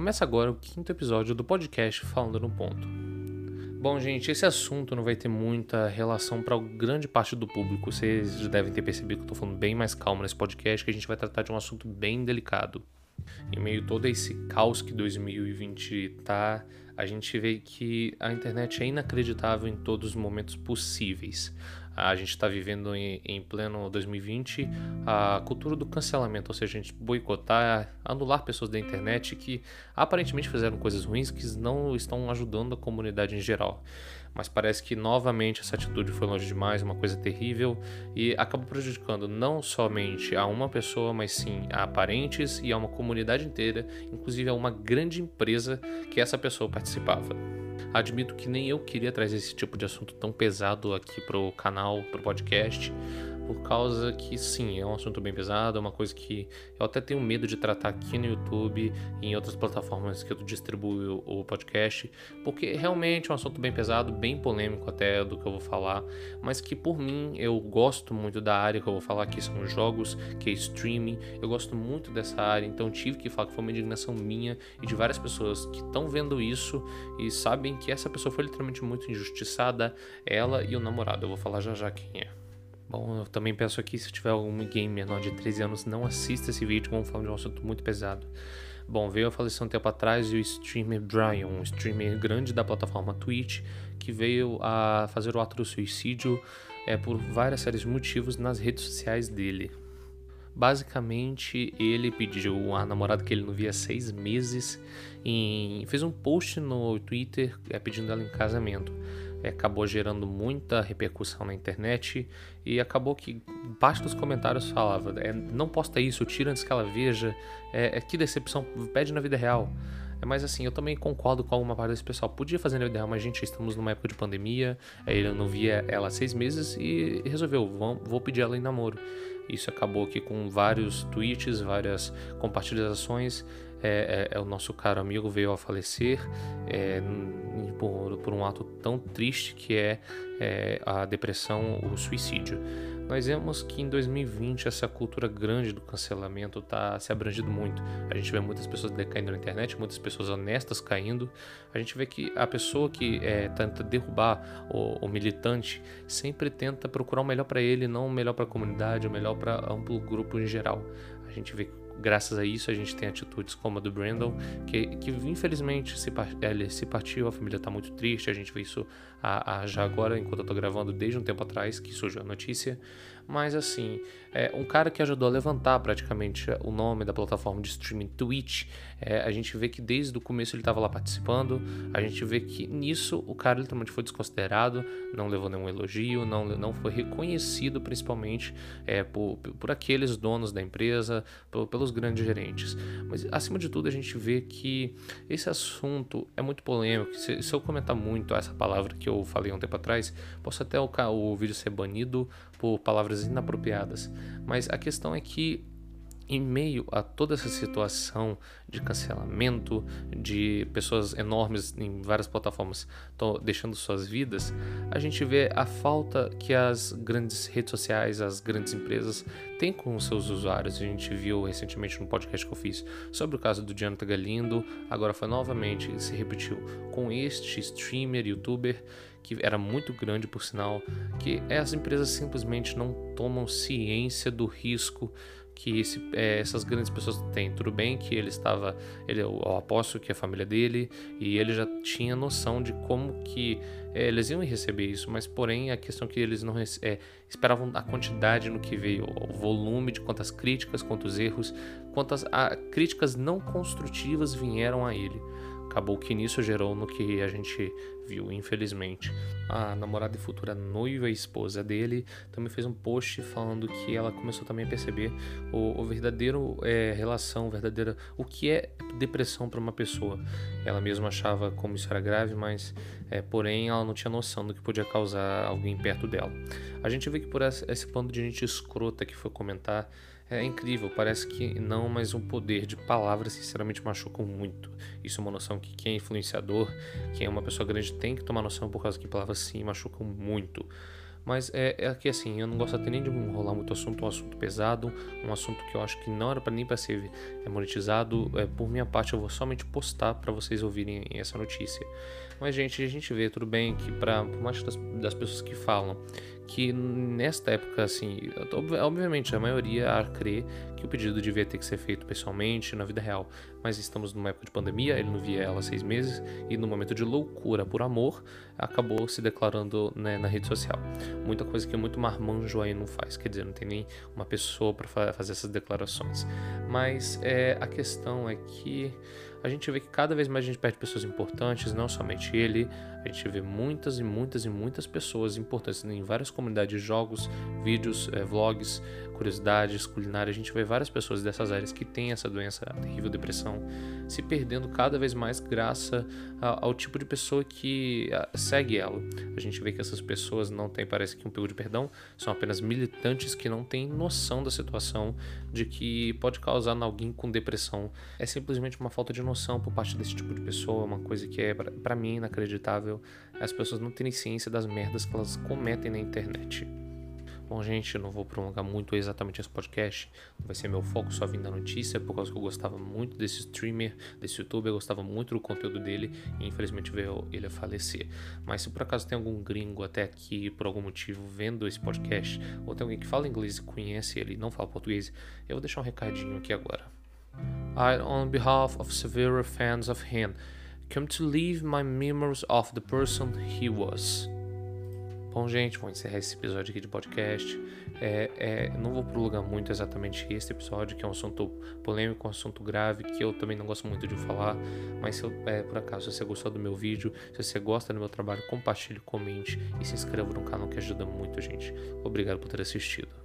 Começa agora o quinto episódio do podcast Falando no Ponto. Bom, gente, esse assunto não vai ter muita relação para grande parte do público. Vocês já devem ter percebido que eu estou falando bem mais calmo nesse podcast, que a gente vai tratar de um assunto bem delicado. Em meio a todo esse caos que 2020 tá, a gente vê que a internet é inacreditável em todos os momentos possíveis. A gente está vivendo em, em, pleno 2020 a cultura do cancelamento, ou seja, a gente boicotar, anular pessoas da internet que aparentemente fizeram coisas ruins que não estão ajudando a comunidade em geral. Mas parece que novamente essa atitude foi longe demais, uma coisa terrível e acabou prejudicando não somente a uma pessoa, mas sim a parentes e a uma comunidade inteira, inclusive a uma grande empresa que essa pessoa participava. Admito que nem eu queria trazer esse tipo de assunto tão pesado aqui pro canal, pro podcast, por causa que sim, é um assunto bem pesado, é uma coisa que eu até tenho medo de tratar aqui no YouTube e em outras plataformas que eu distribuo o podcast, porque realmente é um assunto bem pesado, bem polêmico até do que eu vou falar, mas que por mim eu gosto muito da área que eu vou falar aqui, são os jogos, que é streaming, eu gosto muito dessa área, então tive que falar que foi uma indignação minha e de várias pessoas que estão vendo isso e sabem que essa pessoa foi literalmente muito injustiçada, ela e o namorado, eu vou falar já já quem é. Bom, eu também peço aqui, se tiver algum game menor de 13 anos, não assista esse vídeo, vamos falar de um assunto muito pesado. Bom, veio a falecer um tempo atrás o streamer Brian, um streamer grande da plataforma Twitch, que veio a fazer o ato do suicídio é, por várias séries de motivos nas redes sociais dele. Basicamente, ele pediu a namorada que ele não via há seis meses e fez um post no Twitter é, pedindo ela em casamento acabou gerando muita repercussão na internet e acabou que parte dos comentários falava é, não posta isso, tira antes que ela veja, é, é que decepção, pede na vida real. É, mas assim, eu também concordo com alguma parte desse pessoal. Podia fazer na vida real, mas gente, estamos numa época de pandemia, ele não via ela há seis meses e resolveu, vou, vou pedir ela em namoro. Isso acabou aqui com vários tweets, várias compartilhações é, é, é, o nosso caro amigo veio a falecer é, por, por, um ato tão triste que é, é, a depressão, o suicídio. Nós vemos que em 2020 essa cultura grande do cancelamento está se abrangindo muito. A gente vê muitas pessoas decaindo na internet, muitas pessoas honestas caindo. A gente vê que a pessoa que é, tenta derrubar o, o, militante sempre tenta procurar o melhor para ele, não o melhor para a comunidade, o melhor para amplo grupo em geral. A gente vê graças a isso a gente tem atitudes como a do Brandon, que, que infelizmente se, ele se partiu, a família está muito triste, a gente vê isso a, a, já agora, enquanto eu tô gravando, desde um tempo atrás, que surgiu a notícia. Mas assim, é um cara que ajudou a levantar praticamente o nome da plataforma de streaming Twitch. É, a gente vê que desde o começo ele estava lá participando. A gente vê que nisso o cara literalmente foi desconsiderado, não levou nenhum elogio, não, não foi reconhecido principalmente é, por, por aqueles donos da empresa, por, pelos grandes gerentes. Mas acima de tudo a gente vê que esse assunto é muito polêmico. Se, se eu comentar muito essa palavra que eu falei um tempo atrás, posso até o, o vídeo ser banido por palavras inapropriadas. Mas a questão é que em meio a toda essa situação de cancelamento, de pessoas enormes em várias plataformas deixando suas vidas, a gente vê a falta que as grandes redes sociais, as grandes empresas têm com seus usuários. A gente viu recentemente no podcast que eu fiz sobre o caso do Jonathan Galindo, agora foi novamente, se repetiu com este streamer, youtuber que era muito grande por sinal, que as empresas simplesmente não tomam ciência do risco que esse, é, essas grandes pessoas têm. Tudo bem que ele estava, ele, eu aposto que a família dele e ele já tinha noção de como que é, eles iam receber isso, mas porém a questão é que eles não é, esperavam a quantidade no que veio, o volume de quantas críticas, quantos erros, quantas a, críticas não construtivas vieram a ele. Acabou que nisso gerou no que a gente viu, infelizmente. A namorada e futura noiva e esposa dele também fez um post falando que ela começou também a perceber o, o verdadeiro é, relação, verdadeira o que é depressão para uma pessoa. Ela mesma achava como isso era grave, mas é, porém ela não tinha noção do que podia causar alguém perto dela. A gente vê que por esse, esse bando de gente escrota que foi comentar é incrível, parece que não, mas o poder de palavras sinceramente machucam muito. Isso é uma noção que quem é influenciador, quem é uma pessoa grande tem que tomar noção por causa que palavras sim machucam muito. Mas é, é que assim, eu não gosto até nem de enrolar muito assunto, um assunto pesado, um assunto que eu acho que não era para nem para ser é, monetizado. É, por minha parte, eu vou somente postar para vocês ouvirem essa notícia. Mas, gente, a gente vê, tudo bem, que para por mais das, das pessoas que falam que nesta época, assim, obviamente a maioria a crer que o pedido devia ter que ser feito pessoalmente, na vida real. Mas estamos numa época de pandemia, ele não via ela há seis meses, e no momento de loucura por amor, acabou se declarando né, na rede social. Muita coisa que muito marmanjo aí não faz, quer dizer, não tem nem uma pessoa para fazer essas declarações. Mas é, a questão é que a gente vê que cada vez mais a gente perde pessoas importantes, não somente ele, a gente vê muitas e muitas e muitas pessoas importantes em várias comunidades de jogos, vídeos, é, vlogs, curiosidades, culinária. A gente vê várias pessoas dessas áreas que têm essa doença, a terrível depressão, se perdendo cada vez mais graças ao tipo de pessoa que segue ela. A gente vê que essas pessoas não têm, parece que um pedido de perdão, são apenas militantes que não têm noção da situação de que pode causar em alguém com depressão. É simplesmente uma falta de noção por parte desse tipo de pessoa, uma coisa que é para mim inacreditável. As pessoas não terem ciência das merdas que elas cometem na internet. Bom, gente, eu não vou prolongar muito exatamente esse podcast, não vai ser meu foco só vindo da notícia, por causa que eu gostava muito desse streamer, desse youtuber, eu gostava muito do conteúdo dele e infelizmente veio ele a falecer. Mas se por acaso tem algum gringo até aqui, por algum motivo, vendo esse podcast, ou tem alguém que fala inglês e conhece ele e não fala português, eu vou deixar um recadinho aqui agora. I, on behalf of severe fans of him, come to leave my memories of the person he was. Bom, gente, vou encerrar esse episódio aqui de podcast. É, é, não vou prolongar muito exatamente esse episódio, que é um assunto polêmico, um assunto grave, que eu também não gosto muito de falar. Mas se eu, é, por acaso, se você gostou do meu vídeo, se você gosta do meu trabalho, compartilhe, comente e se inscreva no canal que ajuda muito, gente. Obrigado por ter assistido.